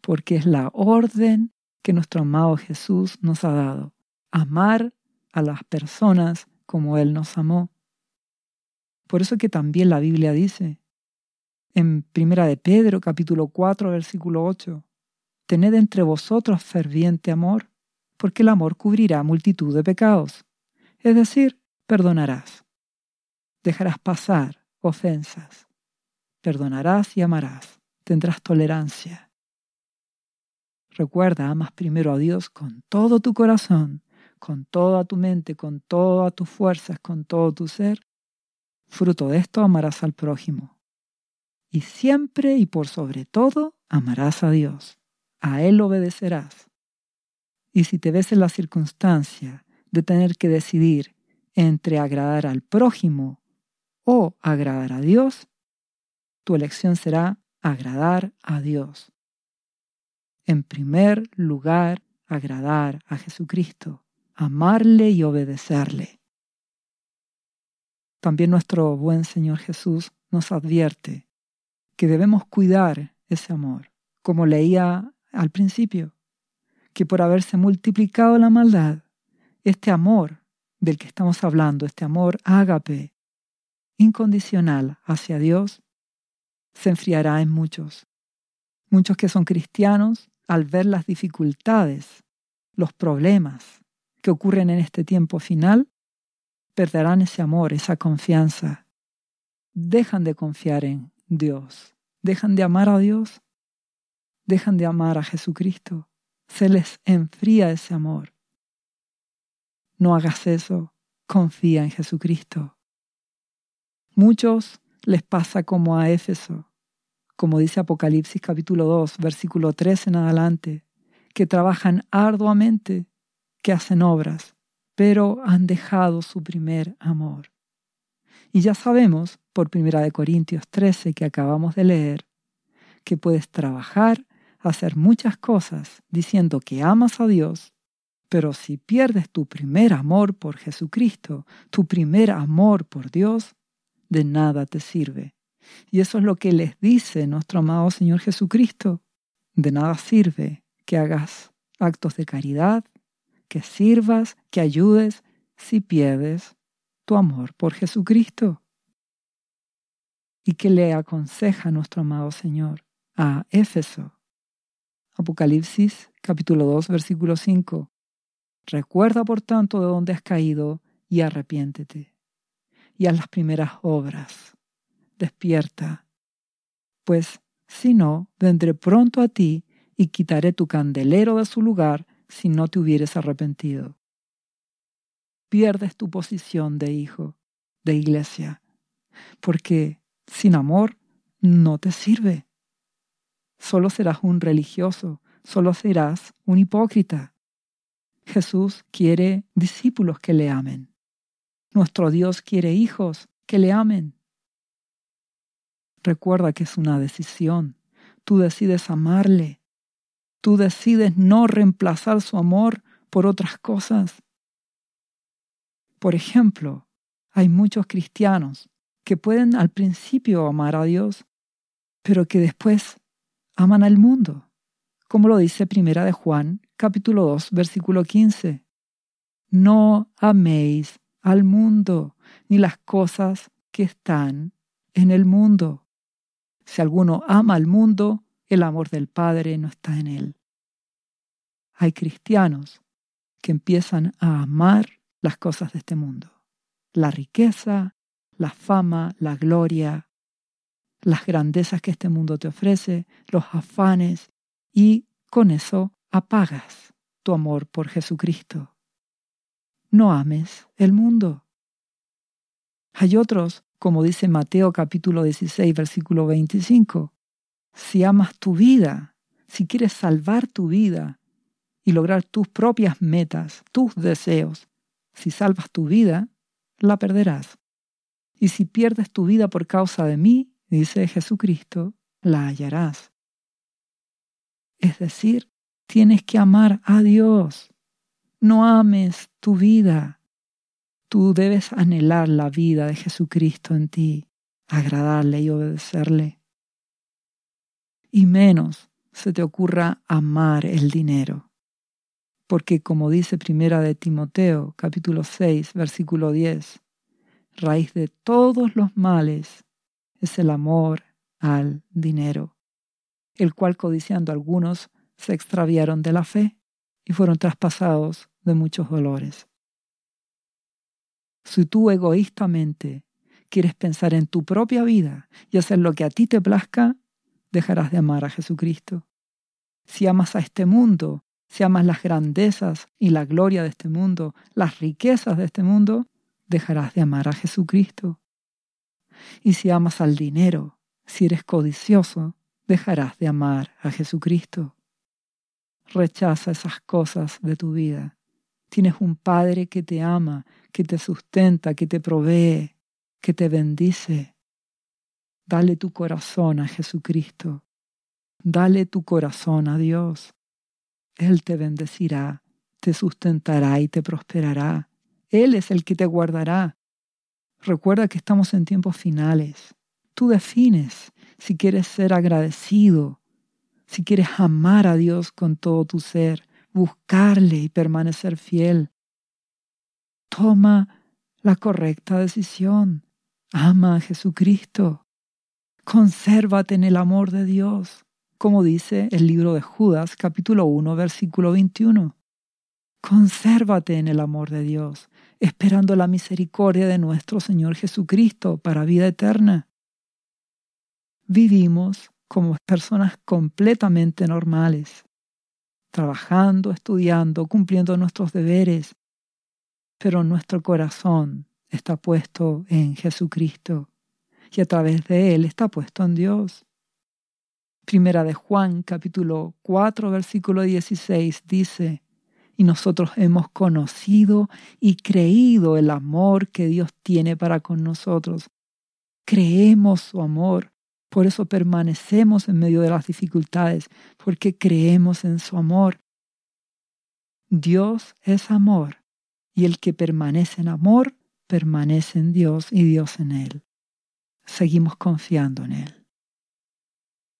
porque es la orden que nuestro amado Jesús nos ha dado. Amar a las personas como Él nos amó. Por eso que también la Biblia dice, en Primera de Pedro capítulo 4 versículo 8, Tened entre vosotros ferviente amor, porque el amor cubrirá multitud de pecados. Es decir, perdonarás. Dejarás pasar ofensas. Perdonarás y amarás. Tendrás tolerancia. Recuerda, amas primero a Dios con todo tu corazón, con toda tu mente, con todas tus fuerzas, con todo tu ser. Fruto de esto amarás al prójimo. Y siempre y por sobre todo amarás a Dios. A Él obedecerás. Y si te ves en la circunstancia de tener que decidir entre agradar al prójimo o agradar a Dios, tu elección será agradar a Dios. En primer lugar, agradar a Jesucristo, amarle y obedecerle. También nuestro buen Señor Jesús nos advierte que debemos cuidar ese amor, como leía al principio que por haberse multiplicado la maldad, este amor del que estamos hablando, este amor ágape, incondicional hacia Dios, se enfriará en muchos. Muchos que son cristianos, al ver las dificultades, los problemas que ocurren en este tiempo final, perderán ese amor, esa confianza. Dejan de confiar en Dios, dejan de amar a Dios, dejan de amar a Jesucristo se les enfría ese amor. No hagas eso, confía en Jesucristo. Muchos les pasa como a Éfeso, como dice Apocalipsis capítulo 2, versículo 3 en adelante, que trabajan arduamente, que hacen obras, pero han dejado su primer amor. Y ya sabemos, por primera de Corintios 13 que acabamos de leer, que puedes trabajar hacer muchas cosas diciendo que amas a Dios, pero si pierdes tu primer amor por Jesucristo, tu primer amor por Dios, de nada te sirve. Y eso es lo que les dice nuestro amado Señor Jesucristo. De nada sirve que hagas actos de caridad, que sirvas, que ayudes, si pierdes tu amor por Jesucristo. ¿Y qué le aconseja nuestro amado Señor a Éfeso? Apocalipsis capítulo 2 versículo 5. Recuerda por tanto de dónde has caído y arrepiéntete. Y haz las primeras obras. Despierta. Pues si no, vendré pronto a ti y quitaré tu candelero de su lugar si no te hubieres arrepentido. Pierdes tu posición de hijo, de iglesia, porque sin amor no te sirve solo serás un religioso, solo serás un hipócrita. Jesús quiere discípulos que le amen. Nuestro Dios quiere hijos que le amen. Recuerda que es una decisión. Tú decides amarle. Tú decides no reemplazar su amor por otras cosas. Por ejemplo, hay muchos cristianos que pueden al principio amar a Dios, pero que después aman al mundo, como lo dice Primera de Juan, capítulo 2, versículo 15. No améis al mundo, ni las cosas que están en el mundo. Si alguno ama al mundo, el amor del Padre no está en él. Hay cristianos que empiezan a amar las cosas de este mundo, la riqueza, la fama, la gloria, las grandezas que este mundo te ofrece, los afanes, y con eso apagas tu amor por Jesucristo. No ames el mundo. Hay otros, como dice Mateo capítulo 16, versículo 25, si amas tu vida, si quieres salvar tu vida y lograr tus propias metas, tus deseos, si salvas tu vida, la perderás. Y si pierdes tu vida por causa de mí, dice Jesucristo, la hallarás. Es decir, tienes que amar a Dios. No ames tu vida. Tú debes anhelar la vida de Jesucristo en ti, agradarle y obedecerle. Y menos se te ocurra amar el dinero. Porque como dice Primera de Timoteo, capítulo 6, versículo 10, raíz de todos los males es el amor al dinero, el cual codiciando algunos se extraviaron de la fe y fueron traspasados de muchos dolores. Si tú egoístamente quieres pensar en tu propia vida y hacer lo que a ti te plazca, dejarás de amar a Jesucristo. Si amas a este mundo, si amas las grandezas y la gloria de este mundo, las riquezas de este mundo, dejarás de amar a Jesucristo. Y si amas al dinero, si eres codicioso, dejarás de amar a Jesucristo. Rechaza esas cosas de tu vida. Tienes un Padre que te ama, que te sustenta, que te provee, que te bendice. Dale tu corazón a Jesucristo. Dale tu corazón a Dios. Él te bendecirá, te sustentará y te prosperará. Él es el que te guardará. Recuerda que estamos en tiempos finales. Tú defines si quieres ser agradecido, si quieres amar a Dios con todo tu ser, buscarle y permanecer fiel. Toma la correcta decisión. Ama a Jesucristo. Consérvate en el amor de Dios, como dice el libro de Judas capítulo 1 versículo 21. Consérvate en el amor de Dios, esperando la misericordia de nuestro Señor Jesucristo para vida eterna. Vivimos como personas completamente normales, trabajando, estudiando, cumpliendo nuestros deberes, pero nuestro corazón está puesto en Jesucristo y a través de Él está puesto en Dios. Primera de Juan capítulo 4 versículo 16 dice, y nosotros hemos conocido y creído el amor que Dios tiene para con nosotros. Creemos su amor, por eso permanecemos en medio de las dificultades, porque creemos en su amor. Dios es amor, y el que permanece en amor, permanece en Dios y Dios en él. Seguimos confiando en él.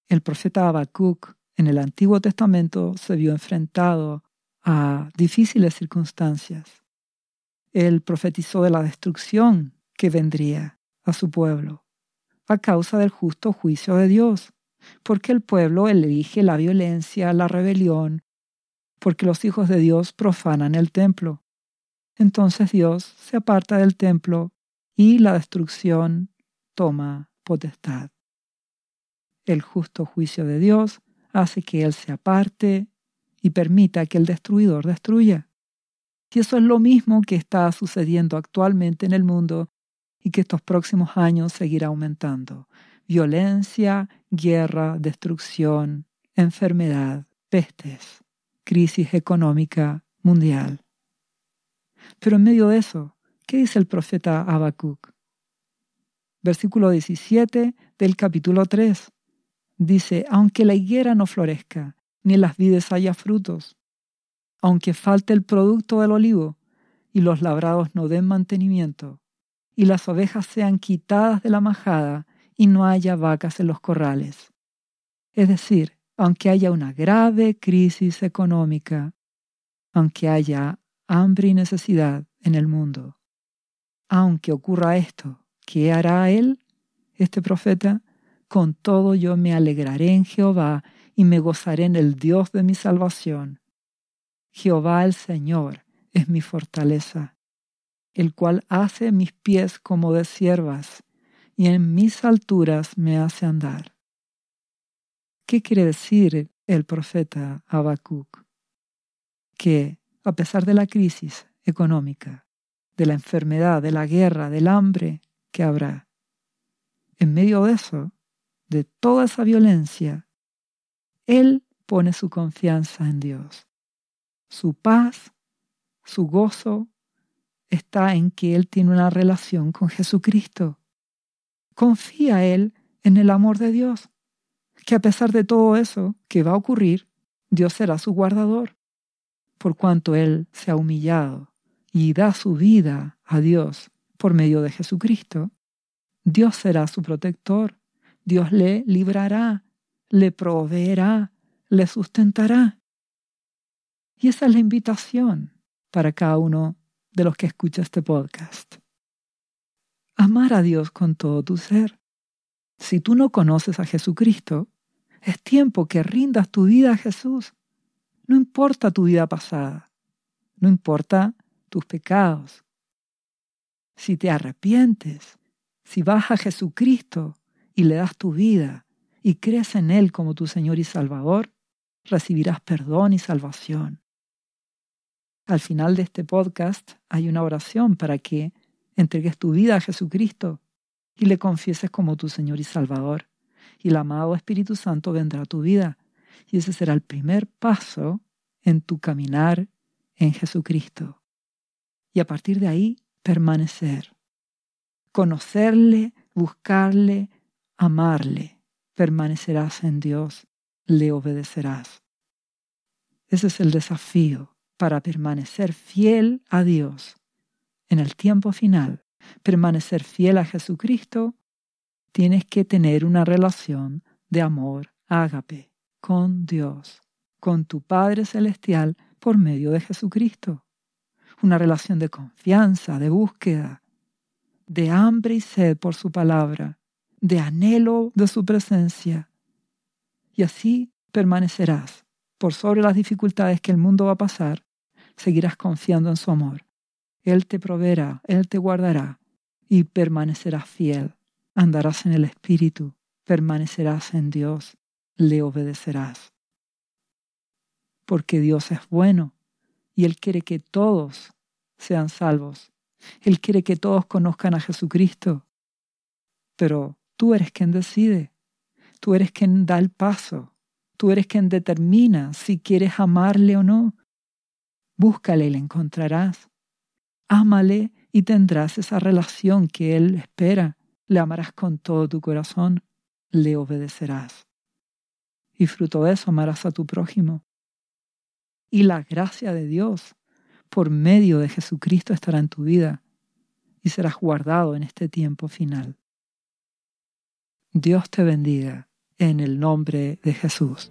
El profeta Habacuc en el Antiguo Testamento se vio enfrentado a difíciles circunstancias. Él profetizó de la destrucción que vendría a su pueblo a causa del justo juicio de Dios, porque el pueblo elige la violencia, la rebelión, porque los hijos de Dios profanan el templo. Entonces Dios se aparta del templo y la destrucción toma potestad. El justo juicio de Dios hace que Él se aparte y permita que el destruidor destruya. Y eso es lo mismo que está sucediendo actualmente en el mundo y que estos próximos años seguirá aumentando. Violencia, guerra, destrucción, enfermedad, pestes, crisis económica mundial. Pero en medio de eso, ¿qué dice el profeta Habacuc? Versículo 17 del capítulo 3. Dice, aunque la higuera no florezca, ni en las vides haya frutos. Aunque falte el producto del olivo y los labrados no den mantenimiento, y las ovejas sean quitadas de la majada y no haya vacas en los corrales. Es decir, aunque haya una grave crisis económica, aunque haya hambre y necesidad en el mundo, aunque ocurra esto, ¿qué hará él, este profeta? Con todo yo me alegraré en Jehová y me gozaré en el Dios de mi salvación. Jehová el Señor es mi fortaleza, el cual hace mis pies como de siervas, y en mis alturas me hace andar. ¿Qué quiere decir el profeta Habacuc? Que, a pesar de la crisis económica, de la enfermedad, de la guerra, del hambre que habrá, en medio de eso, de toda esa violencia, él pone su confianza en Dios. Su paz, su gozo, está en que él tiene una relación con Jesucristo. Confía él en el amor de Dios, que a pesar de todo eso que va a ocurrir, Dios será su guardador, por cuanto él se ha humillado y da su vida a Dios por medio de Jesucristo. Dios será su protector, Dios le librará, le proveerá, le sustentará. Y esa es la invitación para cada uno de los que escucha este podcast. Amar a Dios con todo tu ser. Si tú no conoces a Jesucristo, es tiempo que rindas tu vida a Jesús. No importa tu vida pasada, no importa tus pecados. Si te arrepientes, si vas a Jesucristo y le das tu vida y crees en Él como tu Señor y Salvador, recibirás perdón y salvación. Al final de este podcast hay una oración para que entregues tu vida a Jesucristo y le confieses como tu Señor y Salvador. Y el amado Espíritu Santo vendrá a tu vida. Y ese será el primer paso en tu caminar en Jesucristo. Y a partir de ahí, permanecer. Conocerle, buscarle, amarle. Permanecerás en Dios, le obedecerás. Ese es el desafío para permanecer fiel a Dios en el tiempo final, permanecer fiel a Jesucristo, tienes que tener una relación de amor ágape con Dios, con tu Padre Celestial por medio de Jesucristo. Una relación de confianza, de búsqueda, de hambre y sed por su palabra, de anhelo de su presencia. Y así permanecerás por sobre las dificultades que el mundo va a pasar seguirás confiando en su amor. Él te proveerá, Él te guardará y permanecerás fiel. Andarás en el Espíritu, permanecerás en Dios, le obedecerás. Porque Dios es bueno y Él quiere que todos sean salvos. Él quiere que todos conozcan a Jesucristo. Pero tú eres quien decide, tú eres quien da el paso, tú eres quien determina si quieres amarle o no, Búscale y le encontrarás. Ámale y tendrás esa relación que Él espera. Le amarás con todo tu corazón, le obedecerás. Y fruto de eso amarás a tu prójimo. Y la gracia de Dios por medio de Jesucristo estará en tu vida y serás guardado en este tiempo final. Dios te bendiga en el nombre de Jesús.